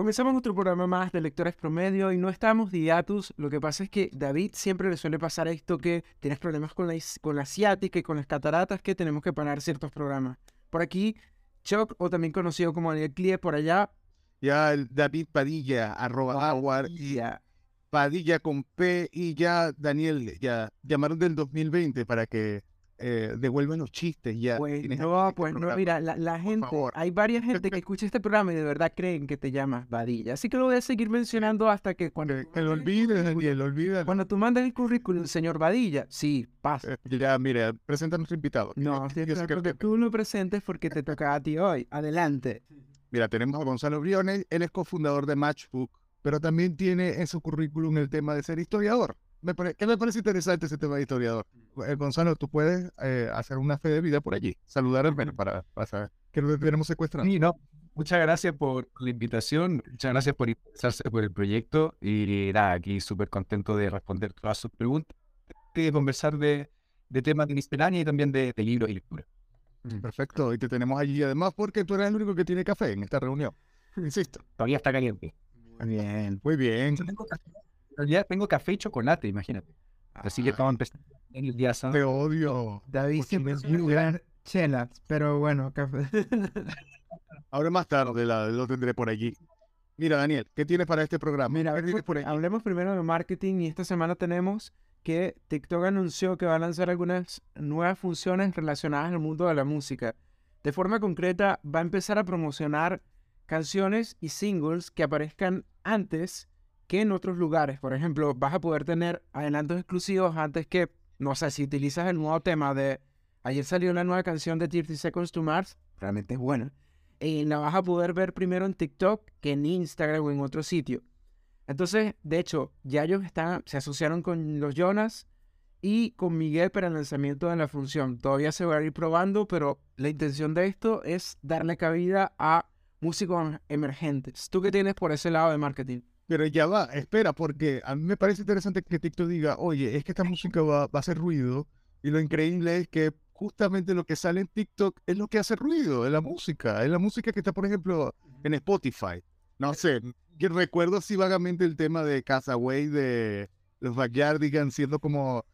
Comenzamos otro programa más de Lectores Promedio y no estamos de hiatus. Lo que pasa es que David siempre le suele pasar esto que tienes problemas con la, con la asiática y con las cataratas que tenemos que parar ciertos programas. Por aquí, Chuck, o también conocido como Daniel Clie, por allá. Ya el David Padilla, arroba y Padilla con P y ya Daniel, ya llamaron del 2020 para que eh, devuelvan los chistes ya. Pues no, pues no, mira, la, gente, hay varias gente que escucha este programa y de verdad creen que te llamas Vadilla. Así que lo voy a seguir mencionando hasta que cuando... Que lo olvides, Daniel, olvídalo. Cuando tú mandas el currículum, señor Vadilla, sí, pasa. Eh, ya, mira, presenta a nuestro invitado. No, que, que, tú lo presentes porque te toca a ti hoy. Adelante. Mira, tenemos a Gonzalo Briones, él es cofundador de Matchbook, pero también tiene en su currículum el tema de ser historiador me ¿qué me parece interesante ese tema de historiador? Eh, Gonzalo, tú puedes eh, hacer una fe de vida por allí, saludar al menos para, para saber que lo tenemos secuestrado. Sí, no. Muchas gracias por la invitación, muchas gracias por interesarse por el proyecto y nada, aquí súper contento de responder todas sus preguntas y de conversar de, de temas de miscelánea y también de, de libros y lectura. Mm, perfecto, y te tenemos allí además porque tú eres el único que tiene café en esta reunión. Insisto. Todavía está caliente. Muy bien, muy bien realidad tengo café y chocolate, imagínate. Así que estamos empezando en el día Te odio. David siempre es muy gran chelas, pero bueno, café. Ahora más tarde lo tendré por allí. Mira, Daniel, ¿qué tienes para este programa? Mira, hablemos primero de marketing y esta semana tenemos que TikTok anunció que va a lanzar algunas nuevas funciones relacionadas al mundo de la música. De forma concreta, va a empezar a promocionar canciones y singles que aparezcan antes que en otros lugares. Por ejemplo, vas a poder tener adelantos exclusivos antes que, no sé, si utilizas el nuevo tema de... Ayer salió una nueva canción de 30 Seconds to Mars, realmente es buena. Y la vas a poder ver primero en TikTok que en Instagram o en otro sitio. Entonces, de hecho, ya ellos están, se asociaron con los Jonas y con Miguel para el lanzamiento de la función. Todavía se va a ir probando, pero la intención de esto es darle cabida a músicos emergentes. ¿Tú qué tienes por ese lado de marketing? Pero ya va, espera, porque a mí me parece interesante que TikTok diga, oye, es que esta música va, va a hacer ruido. Y lo increíble es que justamente lo que sale en TikTok es lo que hace ruido, es la música. Es la música que está, por ejemplo, en Spotify. No sé, que recuerdo así vagamente el tema de Casaway de los Backyardigans siendo como,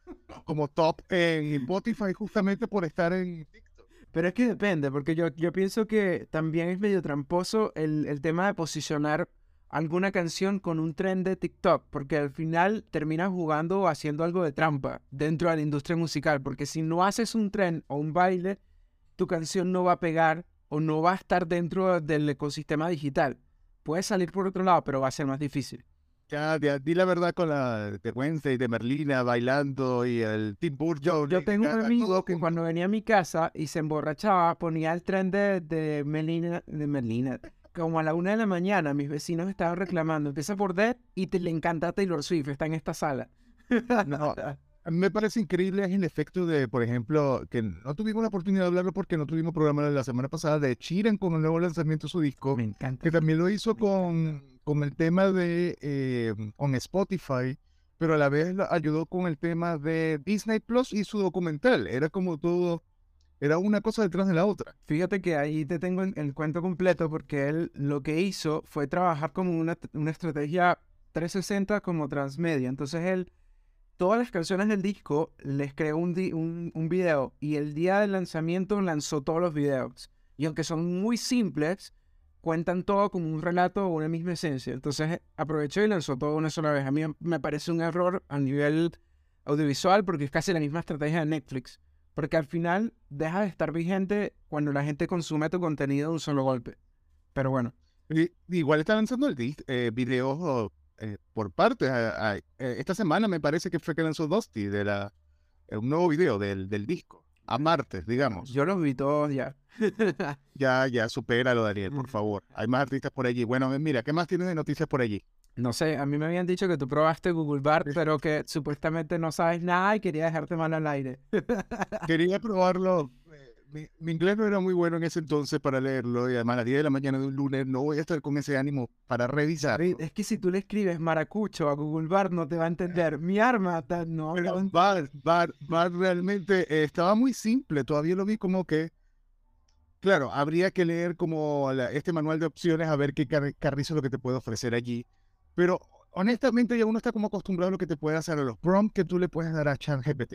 como top en Spotify justamente por estar en TikTok. Pero es que depende, porque yo, yo pienso que también es medio tramposo el, el tema de posicionar alguna canción con un tren de TikTok, porque al final terminas jugando o haciendo algo de trampa dentro de la industria musical, porque si no haces un tren o un baile, tu canción no va a pegar o no va a estar dentro del ecosistema digital. Puede salir por otro lado, pero va a ser más difícil. Ya, di la verdad con la de Wednesday, de Merlina bailando y el Tim Burton. Yo, tengo un amigo que cuando venía a mi casa y se emborrachaba, ponía el tren de, de Merlina, de Merlina, como a la una de la mañana, mis vecinos estaban reclamando, empieza por Dead y te, le encanta Taylor Swift, está en esta sala. no, a mí me parece increíble es el efecto de, por ejemplo, que no tuvimos la oportunidad de hablarlo porque no tuvimos programa la semana pasada de Chiran con el nuevo lanzamiento de su disco. Me encanta. Que también lo hizo con, con el tema de eh, con Spotify, pero a la vez ayudó con el tema de Disney Plus y su documental. Era como todo era una cosa detrás de la otra. Fíjate que ahí te tengo el, cuento completo porque él lo que hizo fue trabajar como una, una estrategia 360 como transmedia. Entonces él, todas las canciones del disco, les creó un, un, un video y el día del lanzamiento lanzó todos los videos. Y aunque son muy simples, cuentan todo como un relato o una misma esencia. Entonces aprovechó y lanzó todo una sola vez. A mí me parece un error a nivel audiovisual porque es casi la misma estrategia de Netflix. Porque al final deja de estar vigente cuando la gente consume tu contenido de un solo golpe. Pero bueno. igual está lanzando el eh, videos eh, por partes. Eh, esta semana me parece que fue que lanzó Dusty de la, eh, un nuevo video del, del disco. A martes, digamos. Yo los vi todos ya. ya, ya, supéralo, Daniel, por favor. Hay más artistas por allí. Bueno, mira, ¿qué más tienes de noticias por allí? No sé, a mí me habían dicho que tú probaste Google Bart, pero que supuestamente no sabes nada y quería dejarte mal al aire. Quería probarlo. Mi, inglés no era muy bueno en ese entonces para leerlo y además a las 10 de la mañana de un lunes no voy a estar con ese ánimo para revisar. Es que si tú le escribes maracucho a Google Bart no te va a entender. Mi arma, no. Bart, Bart, Bart realmente eh, estaba muy simple. Todavía lo vi como que Claro, habría que leer como la- este manual de opciones a ver qué car- carrizo es lo que te puede ofrecer allí. Pero honestamente ya uno está como acostumbrado a lo que te puede hacer a los prompts que tú le puedes dar a ChatGPT.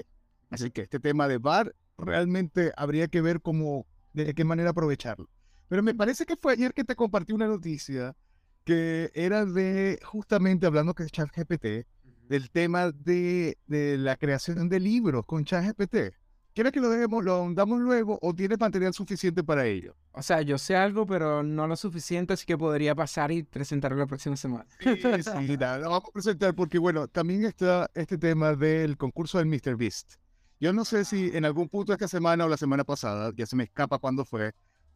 Así que este tema de VAR realmente habría que ver cómo, de qué manera aprovecharlo. Pero me parece que fue ayer que te compartí una noticia que era de, justamente hablando que es ChatGPT, del tema de, de la creación de libros con ChatGPT. ¿Quieres que lo dejemos, lo ahondamos luego o tienes material suficiente para ello? O sea, yo sé algo, pero no lo suficiente, así que podría pasar y presentarlo la próxima semana. Sí, sí, nada, lo vamos a presentar porque, bueno, también está este tema del concurso del Mr. Beast. Yo no sé si en algún punto esta semana o la semana pasada, ya se me escapa cuándo fue,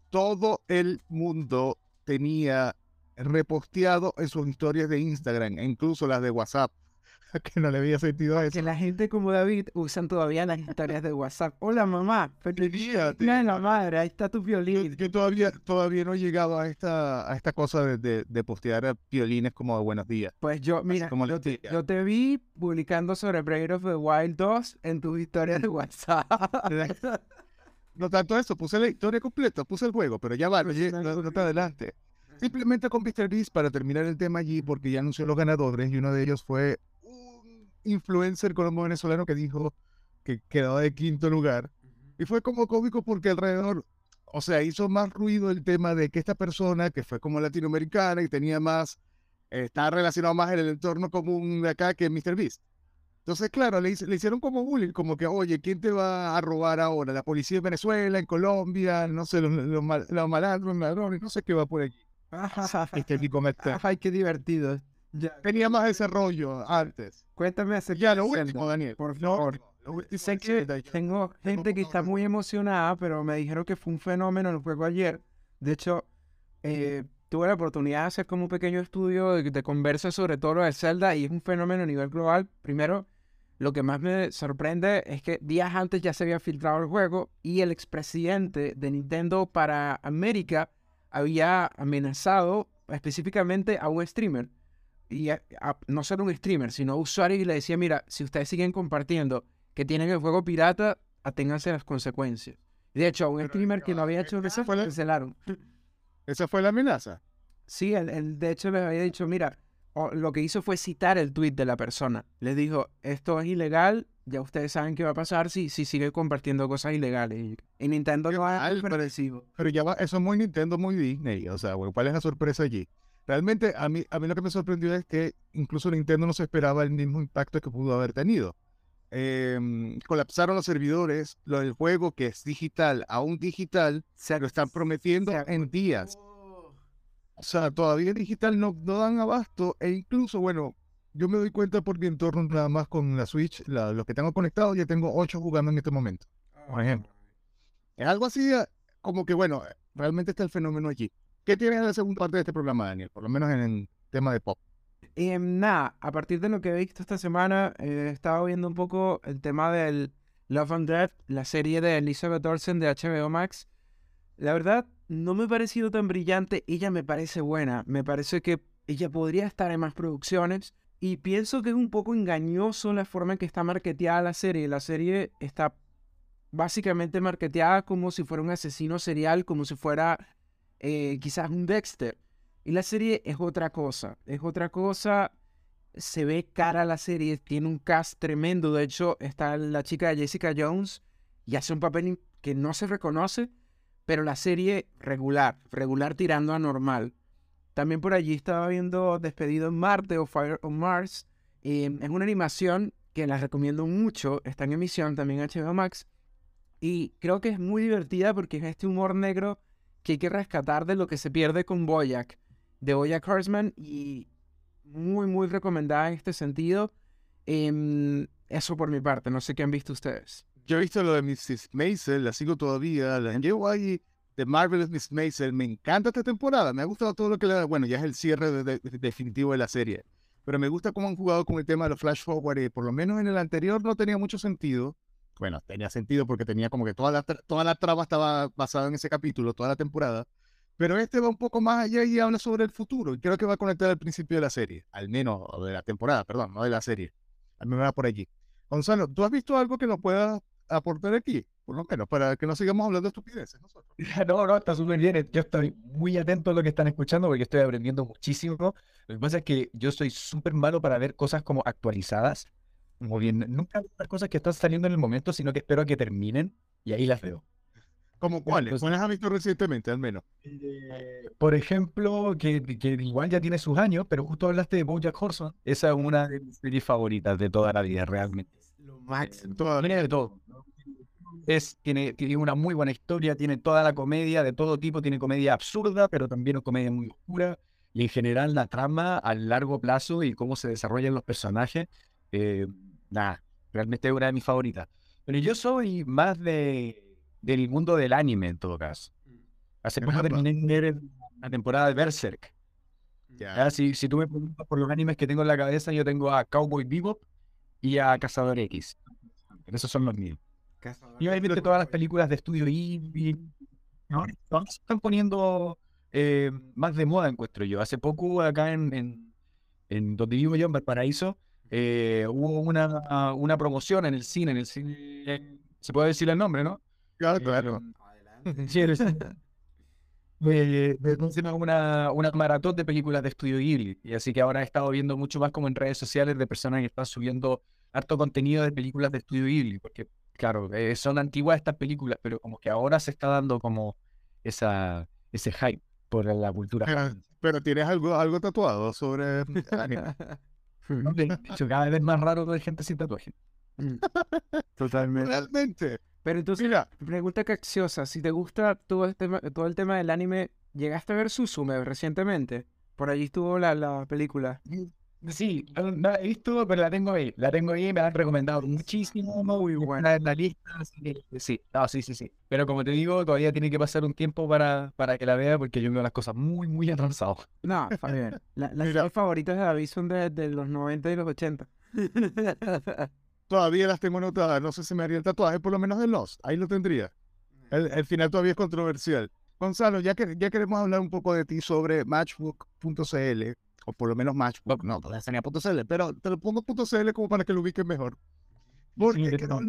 todo el mundo tenía reposteado en sus historias de Instagram, e incluso las de WhatsApp, que no le había sentido a Que eso. la gente como David usan todavía las historias de WhatsApp. Hola mamá, feliz Tenía, día de la madre, ahí está tu violín. que todavía, todavía no he llegado a esta, a esta cosa de, de, de postear violines como de buenos días. Pues yo, mira, como yo te, yo vi publicando sobre Breath of the Wild 2 en tus historias de WhatsApp. No tanto eso, puse la historia completa, puse el juego, pero ya va, no, no- no te adelante. Simplemente con MrBeast para terminar el tema allí, porque ya anunció los ganadores y uno de ellos fue influencer colombo venezolano que dijo que quedaba de quinto lugar. Y fue como cómico porque alrededor, o sea, hizo más ruido el tema de que esta persona, que fue como latinoamericana y tenía más, eh, estaba relacionado más en el entorno común de acá que MrBeast. Entonces, claro, le, le hicieron como bullying, como que, oye, ¿quién te va a robar ahora? ¿La policía en Venezuela, en Colombia? No sé, los, los, mal- los malandros, los ladrones, no sé qué va por allí. Este tipo me- Ay, qué divertido. Ya, Tenía más desarrollo antes. cuéntame acerca Ya, lo último, Daniel. por favor. Sé que tengo gente que está muy emocionada, pero me dijeron que fue un fenómeno el juego ayer. De hecho, eh, tuve la oportunidad de hacer como un pequeño estudio de, de conversa sobre todo lo de Zelda y es un fenómeno a nivel global. Primero, lo que más me sorprende es que días antes ya se había filtrado el juego y el expresidente de Nintendo para América había amenazado específicamente a un streamer. Y a- a- no solo un streamer, sino usuarios y le decía, mira, si ustedes siguen compartiendo que tienen el juego pirata, aténganse a las consecuencias. De hecho, a un Pero, streamer que no había ¿esa hecho eso, fue la- cancelaron. Esa fue la amenaza. Sí, él, él, de hecho les había dicho, mira, lo que hizo fue citar el tweet de la persona. Les dijo, esto es ilegal, ya ustedes saben qué va a pasar si, si sigue compartiendo cosas ilegales. Y, Nintendo Qué no es mal, pero- ya va, eso es muy Nintendo, muy Disney. O sea, bueno, ¿cuál es la sorpresa allí? Realmente a mí, a mí lo que me sorprendió es que incluso Nintendo no se esperaba el mismo impacto que pudo haber tenido. Em, colapsaron los servidores, lo del juego que es digital, aún digital, Se lo están prometiendo en días. O sea, todavía en digital no, no dan abasto e incluso, bueno, yo me doy cuenta por mi entorno nada más con la Switch, la- los que tengo conectados, ya tengo ocho jugando en este momento. por ejemplo. Es algo así eh, como que, bueno, realmente está el fenómeno allí. ¿Qué tienes en la segunda parte de este programa, Daniel? Por lo menos en el tema de pop. Em, nada, a partir de lo que he visto esta semana, eh, he estado viendo un poco el tema del Love and Death, la serie de Elizabeth Olsen de HBO Max. La verdad, no me ha parecido tan brillante. Ella me parece buena. Me parece que ella podría estar en más producciones. Y pienso que es un poco engañoso la forma en que está marketeada la serie. La serie está básicamente marketeada como si fuera un asesino serial, como si fuera eh, quizás un Dexter. Y la serie es otra cosa, es otra cosa. Se ve cara la serie, tiene un cast tremendo. De hecho, está la chica de Jessica Jones y hace un papel que no se reconoce, pero la serie regular, regular tirando a normal. También por allí estaba viendo Despedido en Marte o Fire on Mars. eh, es una animación que la recomiendo mucho, está en emisión también HBO Max. Y creo que es muy divertida porque es este humor negro que hay que rescatar de lo que se pierde con Boyack, de Boyack Horseman, y muy, muy recomendada en este sentido. Em, eso por mi parte, no sé qué han visto ustedes. Yo he visto lo de Mrs. Maisel, la sigo todavía, la llevo ahí de Marvelous Miss Maisel. Me encanta esta temporada, me ha gustado todo lo que le da. Bueno, ya es el cierre de- de- de- definitivo de la serie. Pero me gusta cómo han jugado con el tema de los flash forward. y por lo menos en el anterior no tenía mucho sentido. Bueno, tenía sentido porque tenía como que toda la, toda la trama estaba basada en ese capítulo, toda la temporada. Pero este va un poco más allá y habla sobre el futuro. Y creo que va a conectar al principio de la serie. Al menos, de la temporada, perdón, no de la serie. Al menos va por allí. Gonzalo, ¿tú has visto algo que nos pueda aportar aquí? Por lo menos, para que no sigamos hablando de estupideces nosotros. No, no, está súper bien. Yo estoy muy atento a lo que están escuchando porque estoy aprendiendo muchísimo. Lo que pasa es que yo soy súper malo para ver cosas como actualizadas. Como bien, nunca veo las cosas que están saliendo en el momento, sino que espero a que terminen y ahí las veo. ¿Cómo cuáles? entonces- ¿Cuáles has visto recientemente, al menos? Eh, Por ejemplo, que, que igual ya tiene sus años, pero justo hablaste de BoJack Horseman. Esa es una de mis series favoritas de toda la vida, realmente. Lo máximo. Tiene de todo. Es, tiene, tiene una muy buena historia, tiene toda la comedia de todo tipo, tiene comedia absurda, pero también comedia muy oscura. Y en general la trama a largo plazo y cómo se desarrollan los personajes, eh, nada, realmente es una de mis favoritas. Pero yo soy más de, del mundo del anime en todo caso. Hace poco terminé la temporada de Berserk. Ya, Si, si tú me preguntas por los animes que tengo en la cabeza, yo tengo a Cowboy Bebop y a Cazador X. Esos son los míos. Y obviamente todas las películas de estudio. Ahora todas se están poniendo eh, más de moda, encuentro yo. Hace poco acá en, en, en donde vivo yo, en Valparaíso, eh, hubo una, una promoción en el cine, en el cine, se puede decir el nombre, ¿no? Claro, claro. Adelante. Eh, de- ¿cómo se llama? una, una maratón de películas de estudio Ghibli. Y así que ahora he estado viendo mucho más como en redes sociales de personas que están subiendo harto contenido de películas de estudio Ghibli. Porque, claro, eh, son antiguas estas películas, pero como que ahora se está dando como esa, ese hype por la cultura. Pero tienes algo, algo tatuado sobre anime. De hecho, cada vez más raro ver gente sin tatuaje. Mm. Totalmente. Realmente. Pero entonces, Mira, pregunta capciosa, si te gusta todo, este, tema- todo el tema del anime, ¿llegaste a ver Suzume recientemente? Por allí estuvo la, la película. Sí, la he visto, pero la tengo ahí. La tengo ahí, me la han recomendado muchísimo. Muy buena. en la lista. así que sí, no, sí, sí, sí. Pero como te digo, todavía tiene que pasar un tiempo para, para que la vea, porque yo veo las cosas muy, muy avanzado. No. La- las series favoritas de David son de, de los 90 y los 80. todavía las tengo anotadas. No sé si me haría el tatuaje, por lo menos de Lost. Ahí lo tendría. El, el final todavía es controversial. Gonzalo, ya que ya queremos hablar un poco de ti sobre Matchbook.cl, o por lo menos Matchbook, no, todavía tenía .cl, pero te lo pongo .cl como para que lo ubiques mejor. Porque Sí, no.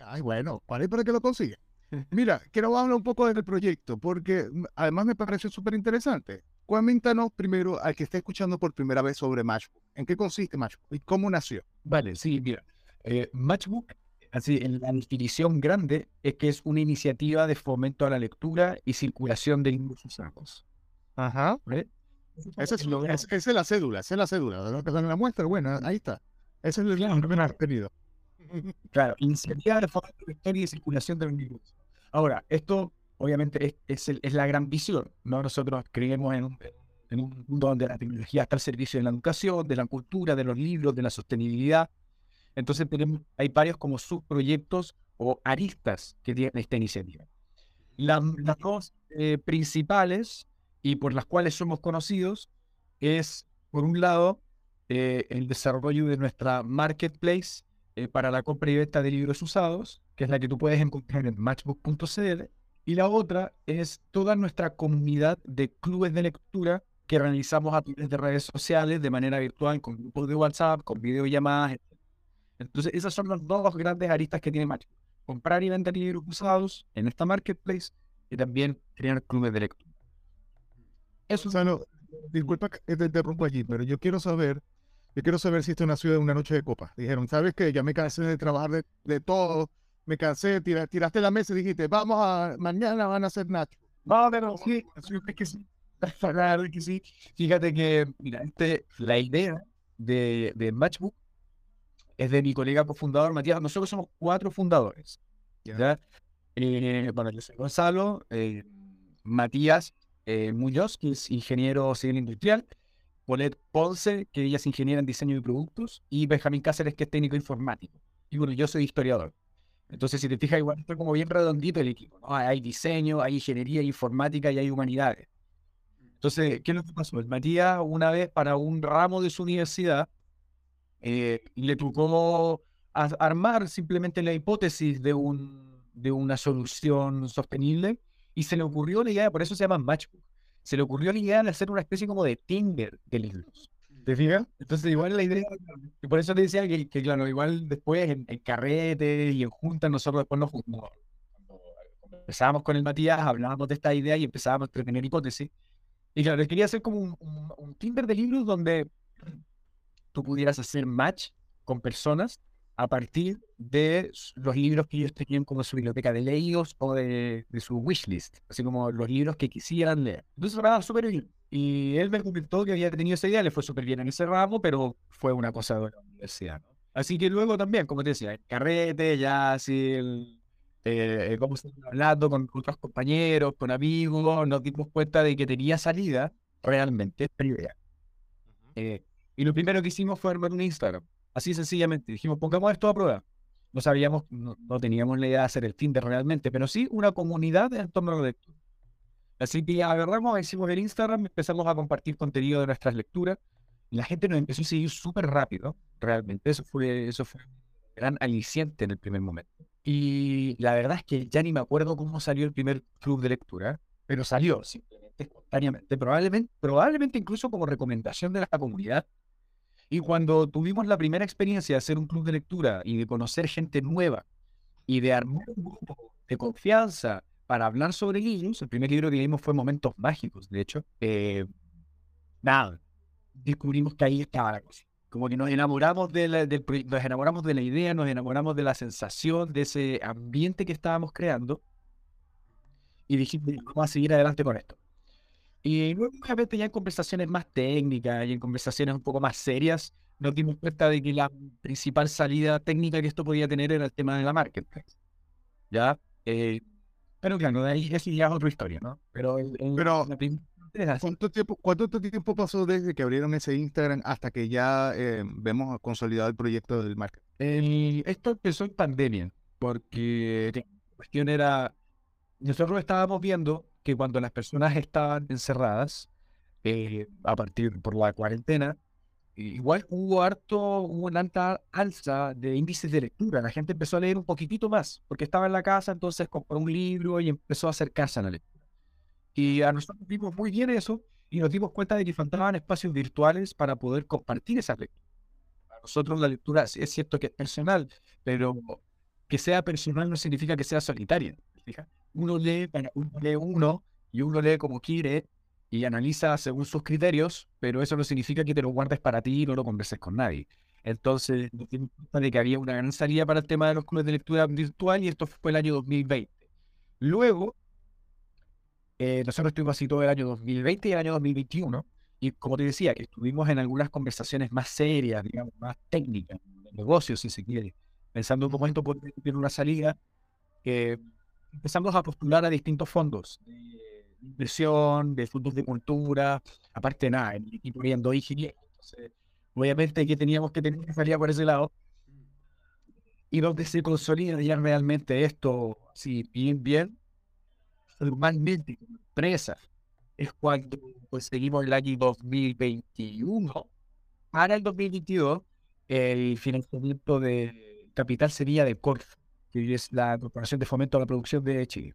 Ay, bueno, para para que lo consiga. Mira, quiero hablar un poco del proyecto, porque además me pareció súper interesante. Cuéntanos primero al que esté escuchando por primera vez sobre Matchbook. ¿En qué consiste Matchbook y cómo nació? Vale, sí, mira. eh, Matchbook, así en la definición grande, es que es una iniciativa de fomento a la lectura y circulación de libros usados. Ajá. ¿vale? Esa es, Lo- es- es la cédula, esa es la cédula. lo que en la muestra, bueno, ahí está. Ese es el Claro, contenido. Claro, iniciativa de fomento de y circulación de los libros. Ahora, esto obviamente es, es, el- es la gran visión, ¿no? Nosotros creemos en un, en un mundo donde la tecnología está al servicio de la educación, de la cultura, de los libros, de la sostenibilidad. Entonces tenemos, hay varios como subproyectos o aristas que tiene esta iniciativa. La- las dos eh, principales y por las cuales somos conocidos es, por un lado, eh, el desarrollo de nuestra marketplace eh, para la compra y venta de libros usados, que es la que tú puedes encontrar en matchbook.cl. Y la otra es toda nuestra comunidad de clubes de lectura que realizamos a través de redes sociales de manera virtual, con grupos de WhatsApp, con videollamadas. etc. Entonces, esas son las dos grandes aristas que tiene Matchbook. Comprar y vender libros usados en esta marketplace y también crear clubes de lectura. Eso es Gonzalo, disculpa que te interrumpo allí, pero yo quiero saber, yo quiero saber si esto nació de una noche de copas. Dijeron, ¿sabes qué? Ya me cansé de trabajar de, de todo, me cansé, tira- tiraste la mesa y dijiste, vamos a, mañana van a hacer Nacho. No, pero sí, es que sí. Claro que sí. Fíjate que, mira, este, la idea de, de Matchbook es de mi colega cofundador Matías. Nosotros somos cuatro fundadores. Ya. ¿ya? Eh, bueno, yo soy Gonzalo, eh, Matías eh, Muñoz, que es ingeniero civil industrial, Polet Ponce, que ella es ingeniera en diseño de productos, y Benjamín Cáceres, que es técnico informático. Y bueno, yo soy historiador. Entonces, si te fijas, igual está como bien redondito el equipo. ¿no? Hay diseño, hay ingeniería, hay informática y hay humanidades. Entonces, ¿qué es lo que pasó? El Matías, una vez para un ramo de su universidad, eh, le tocó armar simplemente la hipótesis de, un, de una solución sostenible y se le ocurrió la idea, por eso se llama Matchbook, se le ocurrió la idea de hacer una especie como de Tinder de libros. ¿Te fijas? Entonces, igual la idea, y por eso te decía que, que claro, igual después en, en y en juntas, nosotros después nos juntamos. Empezábamos con el Matías, hablábamos de esta idea y empezábamos a tener hipótesis. Y claro, les quería hacer como un, un, un Tinder de libros donde tú pudieras hacer match con personas a partir de los libros que ellos tenían como su biblioteca de leídos o de, de su wishlist, así como los libros que quisieran leer. Entonces, era súper bien. Y él me comentó que había tenido esa idea, le fue súper bien en ese ramo, pero fue una cosa de la universidad. ¿no? Así que luego también, como te decía, el carrete, ya así, el, eh, cómo se hablando con otros compañeros, con amigos, nos dimos cuenta de que tenía salida realmente previa. Eh, y lo primero que hicimos fue armar un Instagram. Así sencillamente. Dijimos, pongamos esto a prueba. No sabíamos, no, teníamos la idea de hacer el Tinder realmente, pero sí una comunidad en torno a lectura. Así que agarramos, hicimos el Instagram, empezamos a compartir contenido de nuestras lecturas. La gente nos empezó a seguir súper rápido, realmente. Eso fue, eso fue gran aliciente en el primer momento. Y la verdad es que ya ni me acuerdo cómo salió el primer club de lectura, pero salió simplemente espontáneamente, probablemente, probablemente incluso como recomendación de la comunidad. Y cuando tuvimos la primera experiencia de hacer un club de lectura y de conocer gente nueva y de armar un grupo de confianza para hablar sobre libros, el primer libro que leímos fue Momentos Mágicos, de hecho, eh, nada, descubrimos que ahí estaba la cosa. Como que nos enamoramos de la, nos enamoramos de la idea, nos enamoramos de la sensación, de ese ambiente que estábamos creando. Y dijimos, vamos a seguir adelante con esto. Y luego, obviamente, ya en conversaciones más técnicas y en conversaciones un poco más serias, nos dimos cuenta de que la principal salida técnica que esto podía tener era el tema de la marketplace. ¿Ya? Eh, pero claro, de ahí es ya otra historia, ¿no? Pero, el, el, Pero, la. ¿Cuánto tiempo, ¿Cuánto tiempo pasó desde que abrieron ese Instagram hasta que ya eh, vemos consolidado el proyecto del market? El- esto empezó en pandemia, porque la cuestión era, nosotros estábamos viendo que cuando las personas estaban encerradas, eh, a partir por la cuarentena, igual hubo harto, hubo una alta alza de índices de lectura. La gente empezó a leer un poquitito más, porque estaba en la casa, entonces compró un libro y empezó a acercarse a la lectura. Y a nosotros vimos muy bien eso y nos dimos cuenta de que faltaban espacios virtuales para poder compartir esas lecturas. Para nosotros la lectura es cierto que es personal, pero que sea personal no significa que sea solitaria. Uno lee, uno lee uno y uno lee como quiere y analiza según sus criterios, pero eso no significa que te lo guardes para ti y no lo converses con nadie. Entonces, nos dimos cuenta de que había una gran salida para el tema de los clubes de lectura virtual y esto fue el año 2020. Luego, eh, nosotros estuvimos así todo el año 2020 y el año 2021. Y como te decía, estuvimos en algunas conversaciones más serias, digamos, más técnicas, de negocios, si se quiere, pensando en cómo esto tener una salida, que empezamos a postular a distintos fondos de inversión, de fondos de cultura, aparte nada, el equipo dos ingenieros, entonces, obviamente que teníamos que tener una salida por ese lado, y donde se consolida ya realmente esto, así, bien, bien, formalmente como empresa, es cuando conseguimos el año 2021, para el 2022, el financiamiento de capital sería de Corfo, que es la Corporación de Fomento a la Producción de Chile.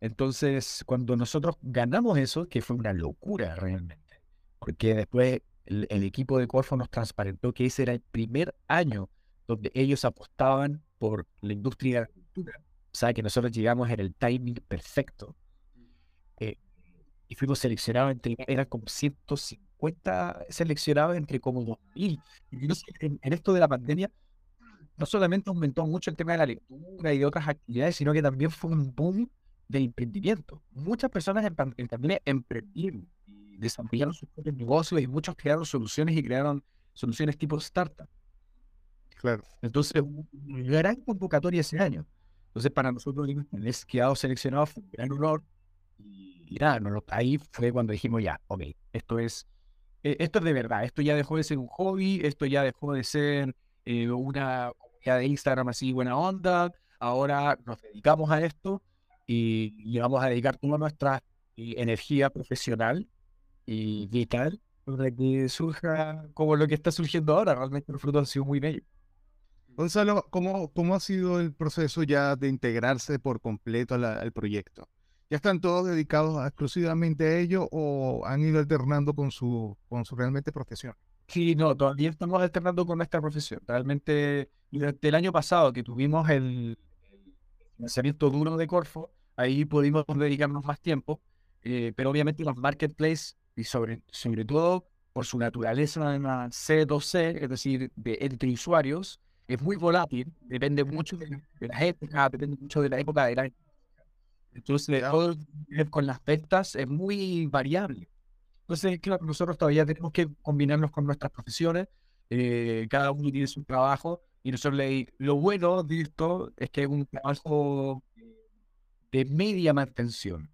Entonces, cuando nosotros ganamos eso, que fue una locura realmente, porque después el, el equipo de Corfo nos transparentó que ese era el primer año donde ellos apostaban por la industria de la cultura. O sea, que nosotros llegamos en el timing perfecto. Eh, y fuimos seleccionados entre, eran como 150 seleccionados entre como 2000. Y no sé, en, en esto de la pandemia, no solamente aumentó mucho el tema de la lectura y de otras actividades, sino que también fue un boom del emprendimiento. Muchas personas pandemia emprendieron y desarrollaron sus propios negocios y muchos crearon soluciones y crearon soluciones tipo startup. Claro. Entonces, una gran convocatoria ese año. Entonces, para nosotros, haber quedado seleccionado fue un gran honor. Y, nada, no ahí fue cuando dijimos ya, ok, esto es, eh, esto es de verdad, esto ya dejó de ser un hobby, esto ya dejó de ser eh, una de Instagram así buena onda, ahora nos dedicamos a esto y le vamos a dedicar toda nuestra eh, energía profesional y vital para que surja como lo que está surgiendo ahora. Realmente los frutos han sido muy bellos. Gonzalo, ¿cómo, ¿cómo ha sido el proceso ya de integrarse por completo la- al proyecto? ¿Ya están todos dedicados exclusivamente a ello o han ido alternando con su, con su realmente profesión? Sí, no, todavía estamos alternando con nuestra profesión. Realmente, durante el año pasado que tuvimos el, el lanzamiento duro de Corfo, ahí pudimos dedicarnos más tiempo, eh, pero obviamente los marketplaces, y sobre, sobre todo por su naturaleza C2C, es decir, de entre usuarios, es muy volátil, depende mucho de, de las épocas, depende mucho de la época del año. Entonces, todo con las ventas es muy variable. Entonces, claro, nosotros todavía tenemos que combinarnos con nuestras profesiones, eh, cada uno tiene su trabajo, y nosotros le, lo bueno de esto es que es un trabajo de media mantención.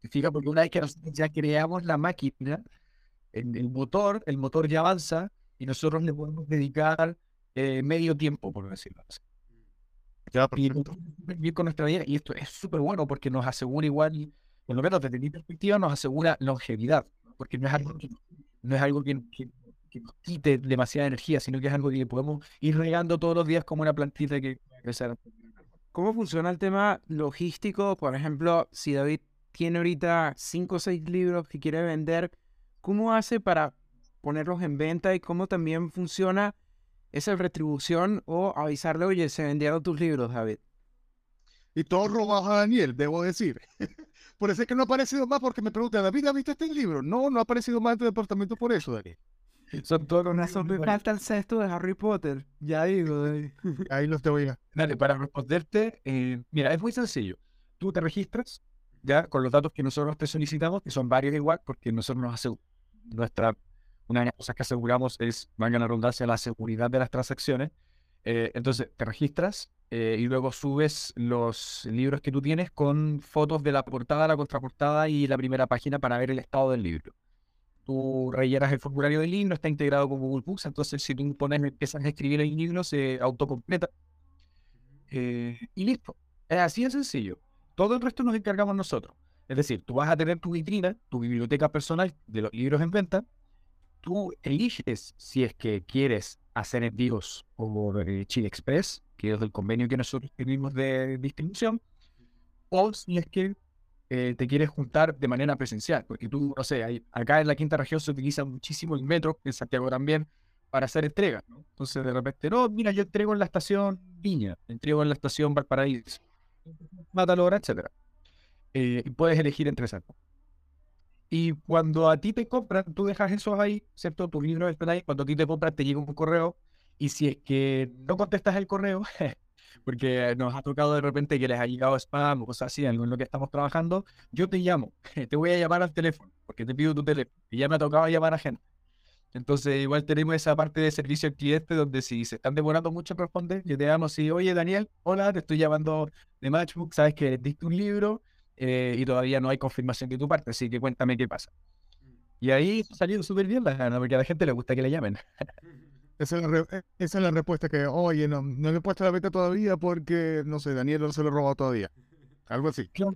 ¿Te Porque una vez que nosotros ya creamos la máquina, el, el motor, el motor ya avanza y nosotros le podemos dedicar eh, medio tiempo, por decirlo así. Ya, y con nuestra vida, y esto es súper bueno porque nos asegura igual, por lo menos desde mi perspectiva, nos asegura longevidad, porque no es algo que, no es algo que, nos quite demasiada energía, sino que es algo que podemos ir regando todos los días como una plantita que crecer. ¿Cómo funciona el tema logístico? Por ejemplo, si David tiene ahorita cinco o seis libros que quiere vender, ¿cómo hace para ponerlos en venta y cómo también funciona esa retribución o avisarle, oye, se vendieron tus libros, David. Y todo robado a Daniel, debo decir. por eso es que no ha aparecido más, porque me pregunta, David, ¿has visto este libro? No, no ha aparecido más en tu departamento por eso, Daniel. Son todos una falta el cesto de Harry Potter. Ya digo. Ahí los te voy a. Dale, para responderte, eh, mira, es muy sencillo. Tú te registras ya con los datos que nosotros te solicitamos, que son varios igual, porque nosotros nos hace nuestra una de las cosas que aseguramos es, valga la redundancia, la seguridad de las transacciones. Eh, entonces, te registras eh, y luego subes los libros que tú tienes con fotos de la portada, la contraportada y la primera página para ver el estado del libro. Tú rellenas el formulario del libro, está integrado con Google Books, entonces si tú pones, empiezas a escribir el libro, se autocompleta. Eh, y listo. Es así de sencillo. Todo el resto nos encargamos nosotros. Es decir, tú vas a tener tu vitrina, tu biblioteca personal de los libros en venta, tú eliges si es que quieres hacer envíos por eh, Chile Express, que es el convenio que nosotros tenemos de distribución, o si es que eh, te quieres juntar de manera presencial, porque tú, no sé, acá en la quinta región se utiliza muchísimo el metro, en Santiago también, para hacer entregas, ¿no? Entonces de repente, no, mira, yo entrego en la estación Viña, entrego en la estación Valparaíso, Matalora, etc. Eh, y puedes elegir entre esas. Y cuando a ti te compran, tú dejas eso ahí, ¿cierto? Tu libro está ahí. Cuando a ti te compran, te llega un correo. Y si es que no contestas el correo, porque nos ha tocado de repente que les ha llegado spam o cosas así, en lo que estamos trabajando, yo te llamo. Te voy a llamar al teléfono, porque te pido tu teléfono. Y ya me ha tocado llamar a gente. Entonces, igual tenemos esa parte de servicio al cliente donde si se están demorando mucho en responder, yo te llamo así, oye Daniel, hola, te estoy llamando de Matchbook, sabes que diste un libro, eh, y todavía no hay confirmación de tu parte, así que cuéntame qué pasa. Y ahí ha salido súper bien la porque a la gente le gusta que le llamen. Esa es, la eh, esa es la respuesta que, oye, no, no le he puesto la beta todavía porque, no sé, Daniel no se lo ha robado todavía. Algo así. Claro,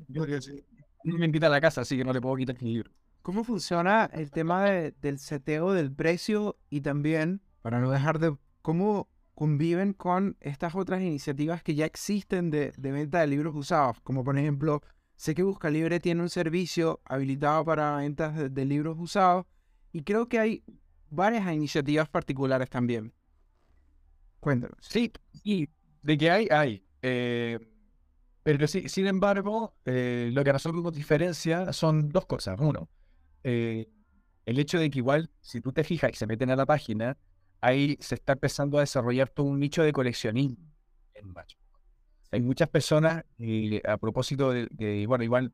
no me invita a la casa, así que no le puedo quitar el libro. ¿Cómo funciona el tema del seteo del precio y también, para no dejar de, cómo conviven con estas otras iniciativas que ya existen de, de venta de libros usados? Como por ejemplo Sé que Buscalibre tiene un servicio habilitado para ventas de, libros usados y creo que hay varias iniciativas particulares también. Cuéntanos. Sí, y de que hay, hay. Eh, pero sí, sin embargo, eh, lo que a nosotros nos diferencia son dos cosas. Uno, eh, el hecho de que igual, si tú te fijas y se meten a la página, ahí se está empezando a desarrollar todo un nicho de coleccionismo en Macho hay muchas personas, y a propósito de, bueno, igual,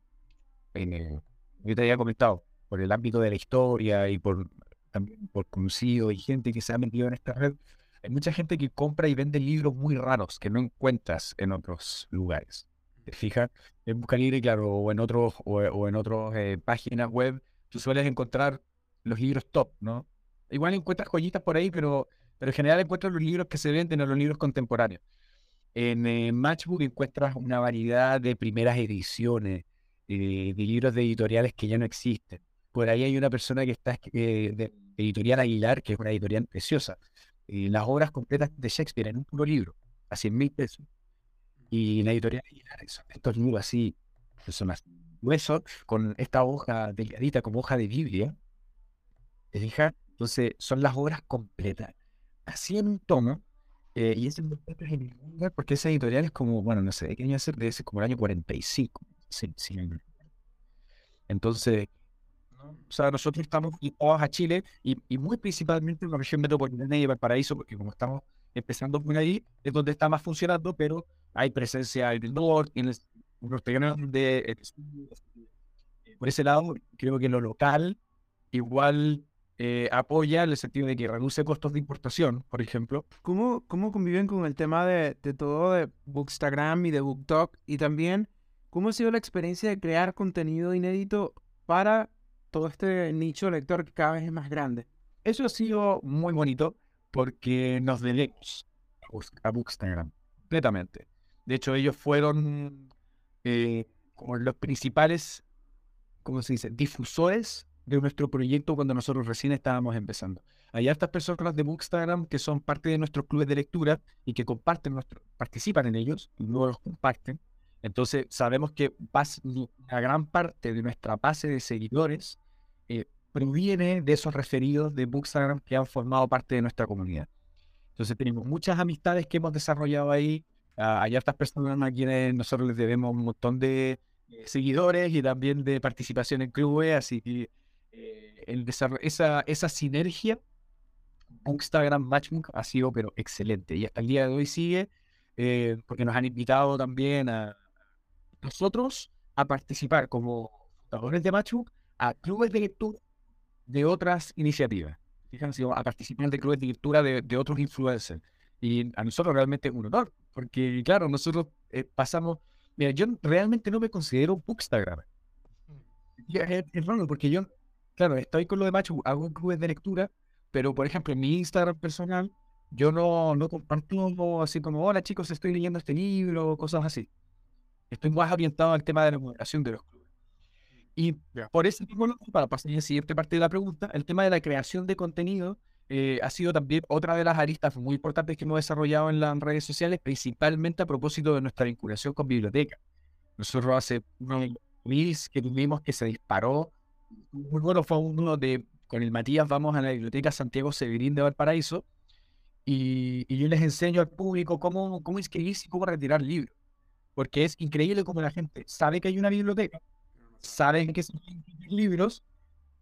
yo te había comentado, por el ámbito de la historia y por también por conocido y gente que se ha metido en esta red, hay mucha gente que compra y vende libros muy raros que no encuentras en otros lugares. ¿Te fijas? En Buscalibre, claro, o en otros, o, en otras eh, páginas web, tú sueles encontrar los libros top, ¿no? Igual encuentras joyitas por ahí, pero, pero en general encuentras los libros que se venden o los libros contemporáneos. En eh, Matchbook encuentras una variedad de primeras ediciones, eh, de libros de editoriales que ya no existen. Por ahí hay una persona que está eh, de Editorial Aguilar, que es una editorial preciosa. las obras completas de Shakespeare en un puro libro, a 100 mil pesos. Y la editorial Aguilar, estos libros así, son más gruesos, con esta hoja delgadita como hoja de Biblia, te fijas Entonces, son las obras completas, así en un tomo, eh, y ese es porque esa editorial es como, bueno, no sé, ¿de qué año ser? Debe ser como el año 45. Sí, sí. Entonces, o sea, nosotros estamos a Chile y, y, muy principalmente en la región metropolitana y Valparaíso, porque como estamos empezando por ahí, es donde está más funcionando, pero hay presencia en el norte, en el norte de, por ese lado, creo que lo local igual eh, apoya en el sentido de que reduce costos de importación, por ejemplo. ¿Cómo, cómo conviven con el tema de, de todo de Bookstagram y de BookTok? Y también, ¿cómo ha sido la experiencia de crear contenido inédito para todo este nicho de lector que cada vez es más grande? Eso ha sido muy bonito porque nos debemos a Bookstagram, completamente. De hecho, ellos fueron eh, como los principales, ¿cómo se dice?, difusores de nuestro proyecto cuando nosotros recién estábamos empezando. Hay hartas personas de Bookstagram que son parte de nuestros clubes de lectura y que comparten nuestro, participan en ellos, y luego los comparten. Entonces sabemos que una gran parte de nuestra base de seguidores eh, proviene de esos referidos de Bookstagram que han formado parte de nuestra comunidad. Entonces tenemos muchas amistades que hemos desarrollado ahí. Uh, hay estas personas a quienes nosotros les debemos un montón de eh, seguidores y también de participación en clubes, así que eh, el esa, esa sinergia Bookstagram Matchbook ha sido pero excelente y hasta el día de hoy sigue eh, porque nos han invitado también a nosotros a participar como fundadores de Matchbook a clubes de lectura de otras iniciativas. Fíjense, a participar de clubes de lectura de, de, otros influencers. Y a nosotros realmente es un honor, porque claro, nosotros eh, pasamos... Mira, yo realmente no me considero bookstagram. Es, es raro, porque yo, claro, estoy con lo de Macho, hago clubes de lectura, pero por ejemplo en mi Instagram personal, yo no, no comparto así como, hola chicos, estoy leyendo este libro, cosas así. Estoy más orientado al tema de la moderación de los clubes. Y por ese tipo, para pasar a la siguiente parte de la pregunta, el tema de la creación de contenido eh, ha sido también otra de las aristas muy importantes que hemos desarrollado en las redes sociales, principalmente a propósito de nuestra vinculación con biblioteca. Nosotros hace unos meses que tuvimos que se disparó, muy bueno fue uno de, con el Matías vamos a la biblioteca Santiago Severín de Valparaíso, y, y yo les enseño al público cómo, cómo inscribirse y cómo retirar libros. Porque es increíble cómo la gente sabe que hay una biblioteca, saben que son libros,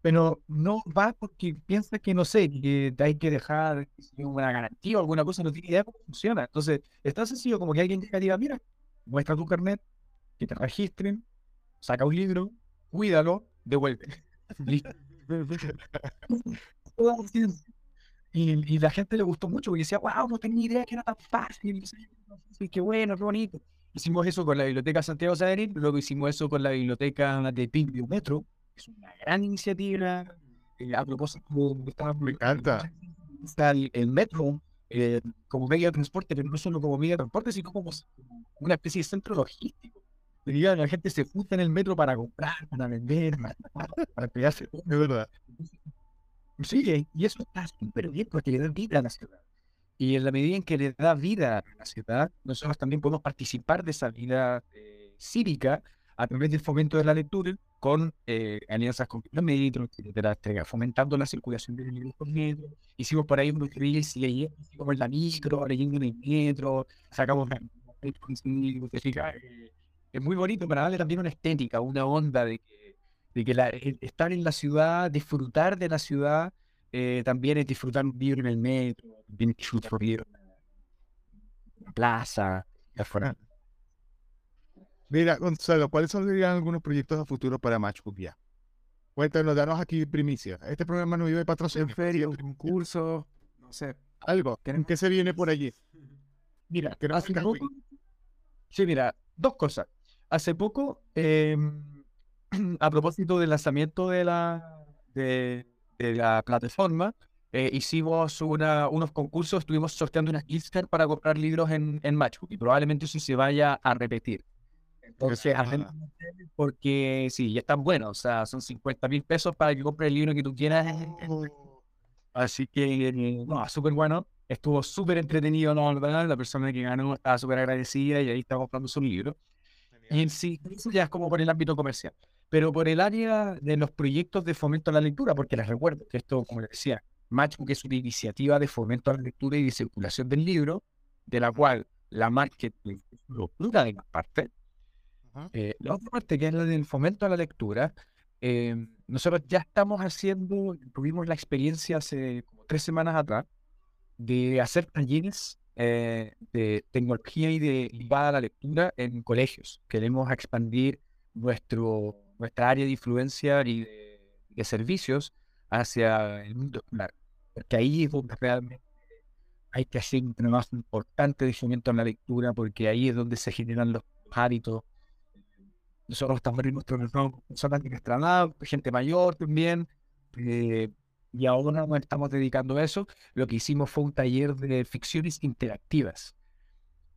pero no va porque piensa que, no sé, que hay que dejar una garantía o alguna cosa, no tiene idea cómo funciona. Entonces, es tan sencillo como que alguien diga, mira, muestra tu carnet, que te registren, saca un libro, cuídalo, devuelve. Listo. y, y, la gente le gustó mucho porque decía, wow, no tenía idea que era tan fácil. Y qué bueno, qué bonito. Hicimos eso con la Biblioteca Santiago Saderín, luego hicimos eso con la Biblioteca de Pimbio Metro, que es una gran iniciativa. Eh, a propósito, me encanta. Está el, el metro eh, como medio de transporte, pero no solo como medio de transporte, sino como una especie de centro logístico. La gente se junta en el metro para comprar, para vender, para, pegarse. Es verdad. Sí, y eso está súper bien porque le da vida a la ciudad. Y en la medida en que le da vida a la ciudad, nosotros también podemos participar de esa vida eh, cívica a través del fomento de la lectura con eh, alianzas con los metros, etcétera, fomentando la circulación de libros por metro. Hicimos por ahí unos reels leyendo en la micro, leyendo en el metro, sacamos es muy bonito para darle también una estética, una onda de que, de que la, estar en la ciudad, disfrutar de la ciudad, eh, también es disfrutar un libro en el metro, también disfrutar un libro en la plaza, afuera. Mira, Gonzalo, ¿cuáles serían algunos proyectos a futuro para Matchbook ya? Cuéntanos, danos aquí primicia. Este programa no vive patrocinio. feria, un concurso, no sé. Algo. ¿Qué se viene por allí? Mira, hace poco... Sí, mira, dos cosas. Hace poco, eh, a propósito del lanzamiento de la, de, de la plataforma, eh, hicimos una, unos concursos, estuvimos sorteando unas gift para comprar libros en, en Matchbook y probablemente eso se vaya a repetir. Entonces, porque sí, ya están buenos, o sea, son 50 mil pesos para que compres el libro que tú quieras. Oh. Así que, no, súper bueno. Estuvo súper entretenido, ¿no? La persona que ganó estaba súper agradecida y ahí está comprando su libro. Y en sí, eso ya es como por el ámbito comercial. Pero por el área de los proyectos de fomento a la lectura, porque les recuerdo que esto, como les decía, Matchbook es una iniciativa de fomento a la lectura y de circulación del libro, de la cual la marketing lo una de las partes. Eh, la otra parte, que es la del fomento a la lectura, eh, nosotros ya estamos haciendo, tuvimos la experiencia hace como tres semanas atrás, de hacer talleres eh, de tecnología y de ligada a la lectura en colegios. Queremos expandir nuestro, nuestra área de influencia y de, servicios hacia el mundo escolar, porque ahí es donde realmente hay que hacer un trabajo importante de fomento a la lectura, porque ahí es donde se generan los hábitos. Nosotros estamos en nuestro personas de gente mayor también, eh, y ahora nos estamos dedicando a eso. Lo que hicimos fue un taller de ficciones interactivas.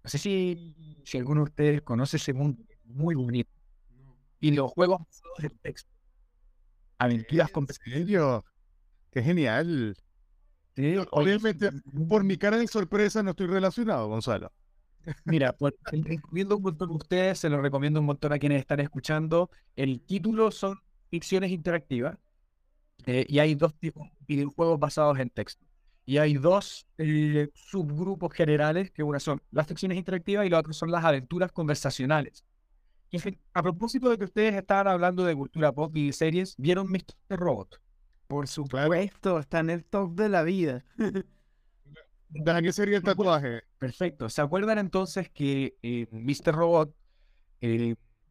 No sé si, si alguno de ustedes conoce ese mundo, muy bonito. Y los juegos de texto. Aventuras con... serio? ¡Qué genial! Obviamente, por mi cara de sorpresa no estoy relacionado, Gonzalo. Mira, pues, recomiendo un montón a ustedes, se lo recomiendo un montón a quienes están escuchando. El título son ficciones interactivas eh, y hay dos tipos de videojuegos basados en texto. Y hay dos eh, subgrupos generales, que una son las secciones interactivas y la otra son las aventuras conversacionales. Y a propósito de que ustedes estaban hablando de cultura pop y series, ¿vieron Mr. Robot? Por supuesto, está en el top de la vida. ¿De qué sería el tatuaje? Perfecto. ¿Se acuerdan entonces que eh, Mr. Robot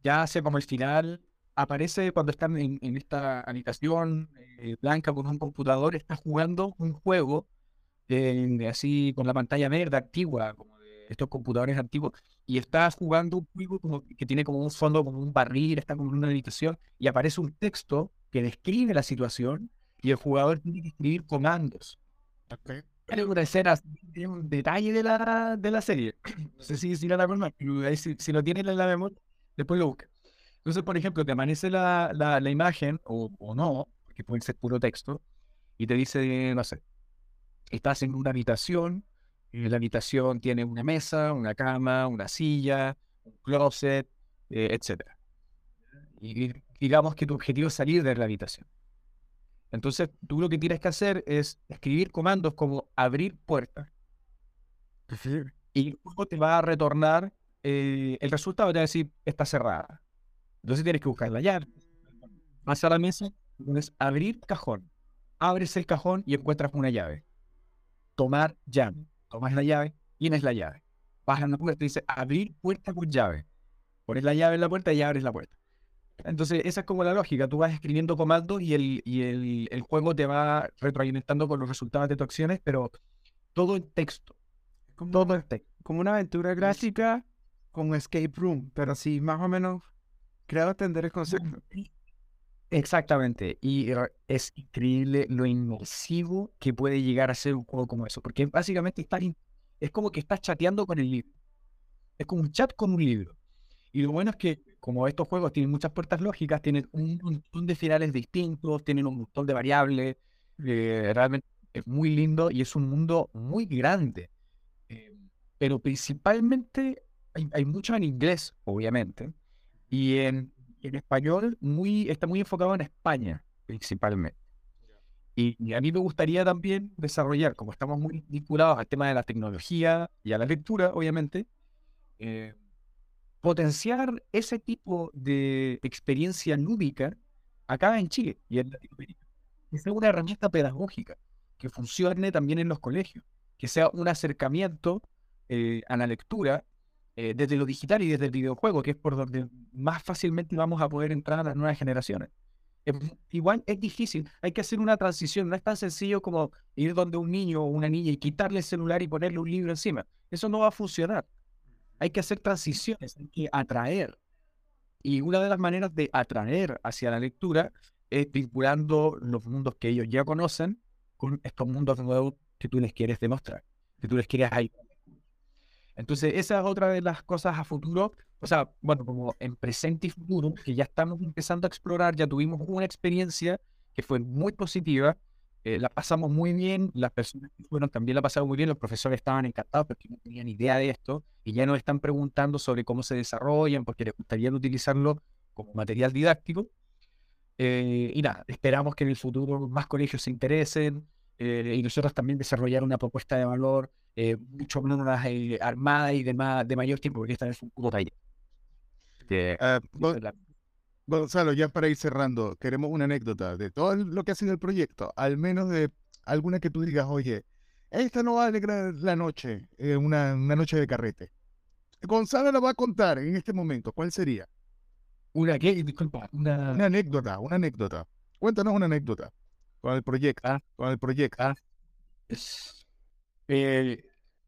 ya hace como el final aparece cuando están en, esta habitación eh, blanca con un computador, está jugando un juego eh, así con la pantalla verde antigua, como de estos computadores antiguos, y está jugando un juego como, que tiene como un fondo, como un barril, está como en una habitación, y aparece un texto que describe la situación, y el jugador tiene que escribir comandos. Okay. Hay una escena, un detalle de la, de la serie. No sé si, si la si, si lo tienen en la memoria, después lo busca. Entonces, por ejemplo, te amanece la, la, imagen, o, o, no, porque puede ser puro texto, y te dice, no sé, estás en una habitación, la habitación tiene una mesa, una cama, una silla, un closet, eh, etc. Y digamos que tu objetivo es salir de la habitación. Entonces, tú lo que tienes que hacer es escribir comandos como abrir puerta. Y luego te va a retornar eh, el resultado, te va a decir, está cerrada. Entonces tienes que buscar la llave. Vas a la mesa, pones abrir cajón. Abres el cajón y encuentras una llave. Tomar llave. Tomas la llave, tienes la llave. Vas a la puerta y dice abrir puerta con llave. Pones la llave en la puerta y abres la puerta. Entonces, esa es como la lógica. Tú vas escribiendo comandos y el, y el, el juego te va retroalimentando con los resultados de tus acciones, pero todo en texto. Como todo en texto. Como una aventura gráfica con escape room, pero sí, más o menos Creo entender el concepto. Exactamente. Y es increíble lo inmersivo que puede llegar a ser un juego como eso. Porque básicamente es como que estás chateando con el libro. Es como un chat con un libro. Y lo bueno es que, como estos juegos tienen muchas puertas lógicas, tienen un montón de finales distintos, tienen un montón de variables. Eh, realmente es muy lindo y es un mundo muy grande. Eh, pero principalmente hay, hay mucho en inglés, obviamente. Y en, en español muy, está muy enfocado en España, principalmente. Y, a mí me gustaría también desarrollar, como estamos muy vinculados al tema de la tecnología y a la lectura, obviamente, eh, potenciar ese tipo de experiencia lúdica acá en Chile y en Latinoamérica. Que sea una herramienta pedagógica que funcione también en los colegios, que sea un acercamiento eh, a la lectura eh, desde lo digital y desde el videojuego, que es por donde más fácilmente vamos a poder entrar a las nuevas generaciones. igual es difícil, hay que hacer una transición, no es tan sencillo como ir donde un niño o una niña y quitarle el celular y ponerle un libro encima. Eso no va a funcionar. Hay que hacer transiciones, hay que atraer. Y una de las maneras de atraer hacia la lectura es vinculando los mundos que ellos ya conocen con estos mundos nuevos que tú les quieres demostrar, que tú les quieres ayudar entonces, esa es otra de las cosas a futuro, o sea, bueno, como en presente y futuro, que ya estamos empezando a explorar, ya tuvimos una experiencia que fue muy positiva, eh, la pasamos muy bien, las personas que fueron también la pasaron muy bien, los profesores estaban encantados porque no tenían idea de esto y ya nos están preguntando sobre cómo se desarrollan porque les gustaría utilizarlo como material didáctico. Eh, y nada, esperamos que en el futuro más colegios se interesen, eh, y nosotros también desarrollar una propuesta de valor eh, mucho menos eh, armada y de, más, de mayor tiempo, porque esta es un puro taller. Gon- la- Gonzalo, ya para ir cerrando, queremos una anécdota de todo lo que hacen el proyecto, al menos de alguna que tú digas, oye, esta no va a alegrar la noche, eh, una, una noche de carrete. Gonzalo la va a contar en este momento. ¿Cuál sería? Una, ¿qué? Disculpa, una... Una anécdota, una anécdota. Cuéntanos una anécdota con el proyecto. Ah. Con el proyecto. Ah. Eh,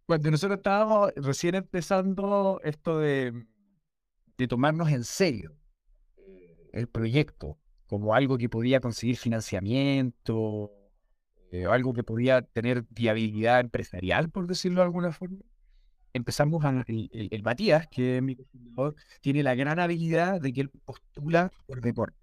cuando nosotros estábamos recién empezando esto de, de tomarnos en serio eh, el proyecto como algo que podía conseguir financiamiento, eh, algo que podía tener viabilidad empresarial, por decirlo de alguna forma, empezamos a... El, el- el Matías, que es mi tiene la gran habilidad de que él postula por deporte.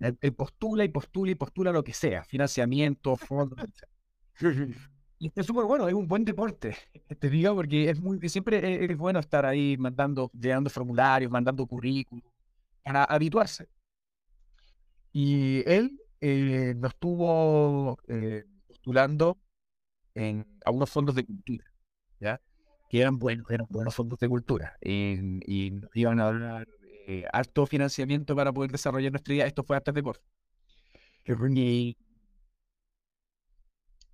Él, él postula y postula y postula lo que sea, financiamiento, fondos, etc. Y es súper bueno, es un buen deporte, te digo, porque es muy, siempre es, bueno estar ahí mandando, llenando formularios, mandando currículum, para habituarse. Y él eh, nos estuvo eh, postulando en, a unos fondos de cultura, ¿ya? Que eran buenos, eran buenos fondos de cultura. Y, y nos iban a dar eh, alto financiamiento para poder desarrollar nuestra idea. Esto fue antes de por. Y,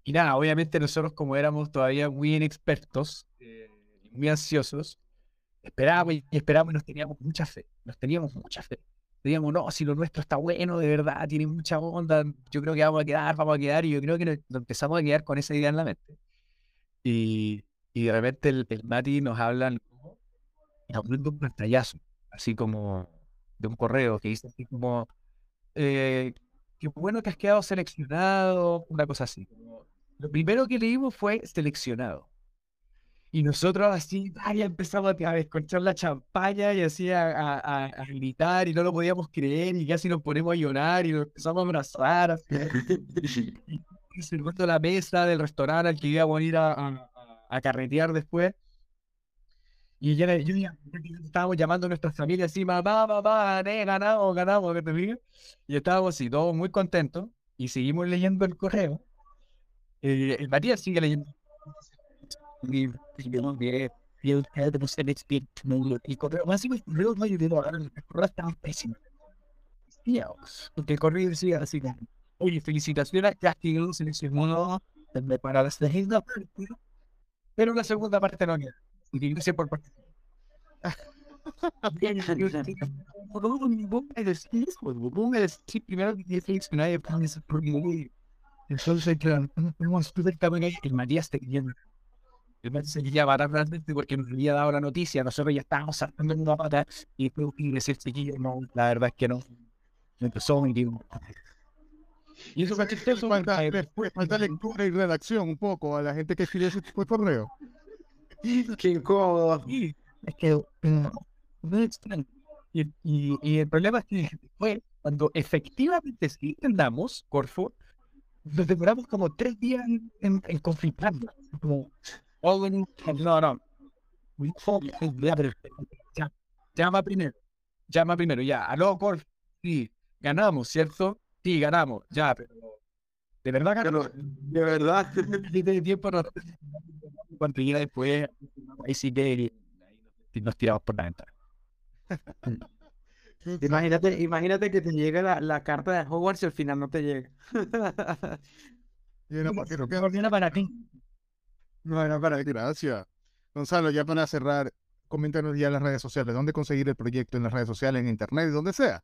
y nada, obviamente nosotros como éramos todavía muy inexpertos, eh, muy ansiosos, esperábamos y esperábamos y nos teníamos mucha fe, nos teníamos mucha fe. Decíamos, no, si lo nuestro está bueno, de verdad, tiene mucha onda, yo creo que vamos a quedar, vamos a quedar, y yo creo que nos, nos empezamos a quedar con esa idea en la mente. Y, y de repente el, el Mati nos habla, nos un pantallazo, así como de un correo que dice así como, eh, qué bueno que has quedado seleccionado, una cosa así. Lo primero que leímos fue seleccionado. Y nosotros así, ay, empezamos a, a descorchar la champaña y así a, a- gritar y no lo podíamos creer y casi nos ponemos a llorar y nos empezamos a abrazar. así. Y reservando la mesa del restaurante al que íbamos a ir a- a carretear después. Y ya, yo ya, estábamos llamando a nuestras familias así, mamá, mamá, gané, ganamos, ganamos, que te diga. Y estábamos así, todos muy contentos. Y seguimos leyendo el correo. Eh, el Matías sigue leyendo. Y, yo, que correo, más el correo no ayudó, el correo estaba pésimo. Porque el correo decía así, oye, felicitaciones, ya quedó seleccionado para la segunda parte. Pero la segunda parte no queda. Y gracias por vos me decís, primero que tienes que y por muy entonces, claro. El Matías te viendo. El Matías se quería matar realmente porque nos había dado la noticia. Nosotros ya estábamos saltando en una pata y después y decir, chiquillo, no, la verdad es que no. Empezó mi tío. Y eso fue chistoso. Falta, eh, falta lectura y redacción un poco a la gente que escribe ese tipo de correo. Qué incómodo. Es que eh, no es extraño. Y, y, y el problema es que fue cuando efectivamente sí andamos, Corfo, nos demoramos como tres días en, en, en confirmarlo. Como, oh, no, no. Llama primero. Llama primero, ya. Aló, Corf. Sí, ganamos, ¿cierto? Sí, ganamos. Ya, pero. ¿De verdad ganamos? Pero, de verdad. Tiempo cuando llega después, ahí sí que nos tiramos por la ventana. Imagínate, imagínate que te llegue la, la carta de Hogwarts y al final no te llega. Y era para que no quede- ¿Qué ordena para ti? No era para ti. Gracias. Gonzalo, ya para cerrar, coméntanos ya las redes sociales. ¿Dónde conseguir el proyecto en las redes sociales, en internet, donde sea?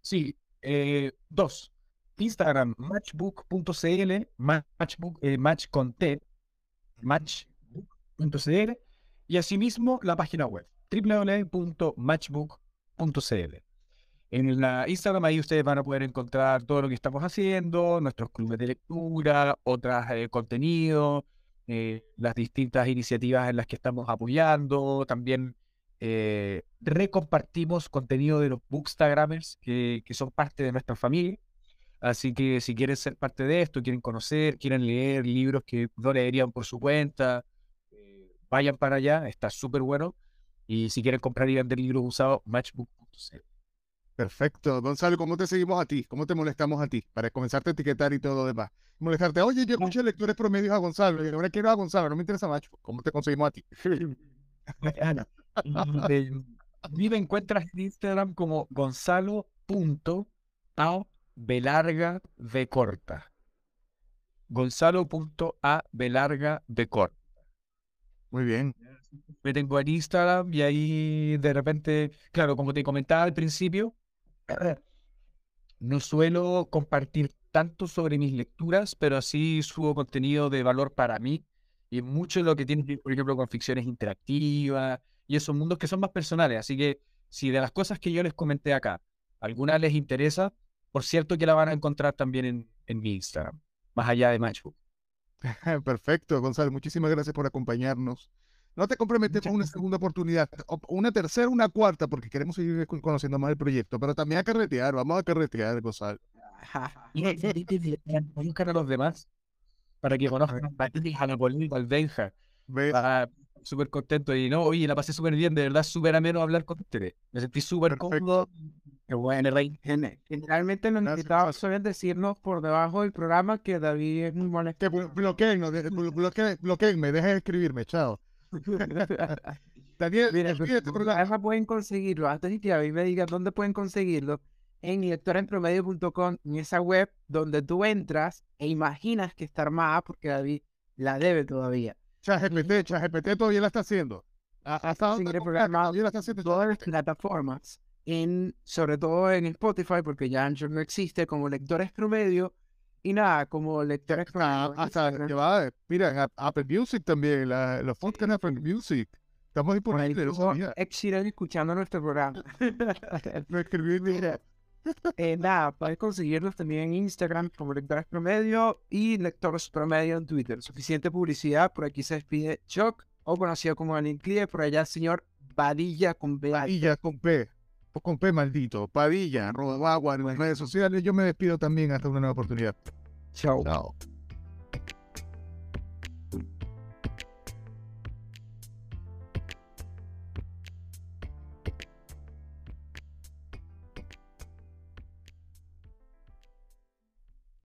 Sí, eh, dos. Instagram, matchbook.cl, ma- matchbook, eh, match con T, matchbook.cl, y asimismo la página web, www.matchbook.cl. En la Instagram ahí ustedes van a poder encontrar todo lo que estamos haciendo, nuestros clubes de lectura, otros contenidos, eh, las distintas iniciativas en las que estamos apoyando. También eh, recompartimos contenido de los bookstagramers que, que son parte de nuestra familia. Así que si quieren ser parte de esto, quieren conocer, quieren leer libros que no leerían por su cuenta, eh, vayan para allá, está súper bueno. Y si quieren comprar y vender libros usados, matchbook.cl. Perfecto. Gonzalo, ¿cómo te seguimos a ti? ¿Cómo te molestamos a ti? Para comenzarte a etiquetar y todo lo demás. Molestarte, oye, yo escuché lectores promedios a Gonzalo y ahora quiero a Gonzalo, no me interesa macho. ¿Cómo te conseguimos a ti? A mí me encuentras en Instagram como gonzalo.a v corta. Gonzalo.a v corta. Muy bien. Me tengo en Instagram y ahí de repente, claro, como te comentaba al principio, no suelo compartir tanto sobre mis lecturas, pero sí subo contenido de valor para mí y mucho de lo que tiene por ejemplo, con ficciones interactivas y esos mundos que son más personales. Así que si de las cosas que yo les comenté acá, alguna les interesa, por cierto que la van a encontrar también en, en mi Instagram, más allá de Matchbook. Perfecto, Gonzalo. Muchísimas gracias por acompañarnos. No te comprometemos a una segunda oportunidad, una tercera, una cuarta, porque queremos seguir con- conociendo más el proyecto, pero también a carretear, vamos a carretear, Gonzalo. Buscan a los demás para que conozcan a Napoleón, Ah, súper contento y no, oye, la pasé súper bien, de verdad, súper ameno hablar con ustedes. Me sentí súper cómodo. Bueno, Generalmente los invitados suelen decirnos por debajo del programa que David es muy molesto. que blo- bloqueennos, de- blo- bloqueen- bloqueenme, dejen de escribirme, chao. Daniel, Mira, además pueden conseguirlo. Antes de que David me diga dónde pueden conseguirlo, en lectorenpromedio.com, en esa web donde tú entras e imaginas que está armada porque David la debe todavía. ChatGPT, ChatGPT todavía la está haciendo. Hasta programado todavía la está haciendo. En, sobre todo en Spotify, porque ya Anchor no existe, como lectores promedio. Y nada, como lectores Ah, promedio. hasta que va, mira, Apple Music también, la, los podcasts en Apple Music. Estamos Por ahí disponibles, no sabía. Ed Sheeran escuchando nuestro programa. Me escribí, Mira, eh, nada, puedes conseguirlos también en Instagram como Lectores Promedio y Lectores Promedio en Twitter. Suficiente publicidad, por aquí se despide Choc, o conocido como Daniel Clie, por allá el señor Padilla con B. Padilla con P. o Con P maldito. Padilla, arroba bagua en las redes sociales. Yo me despido también hasta una nueva oportunidad. Chao. Chao.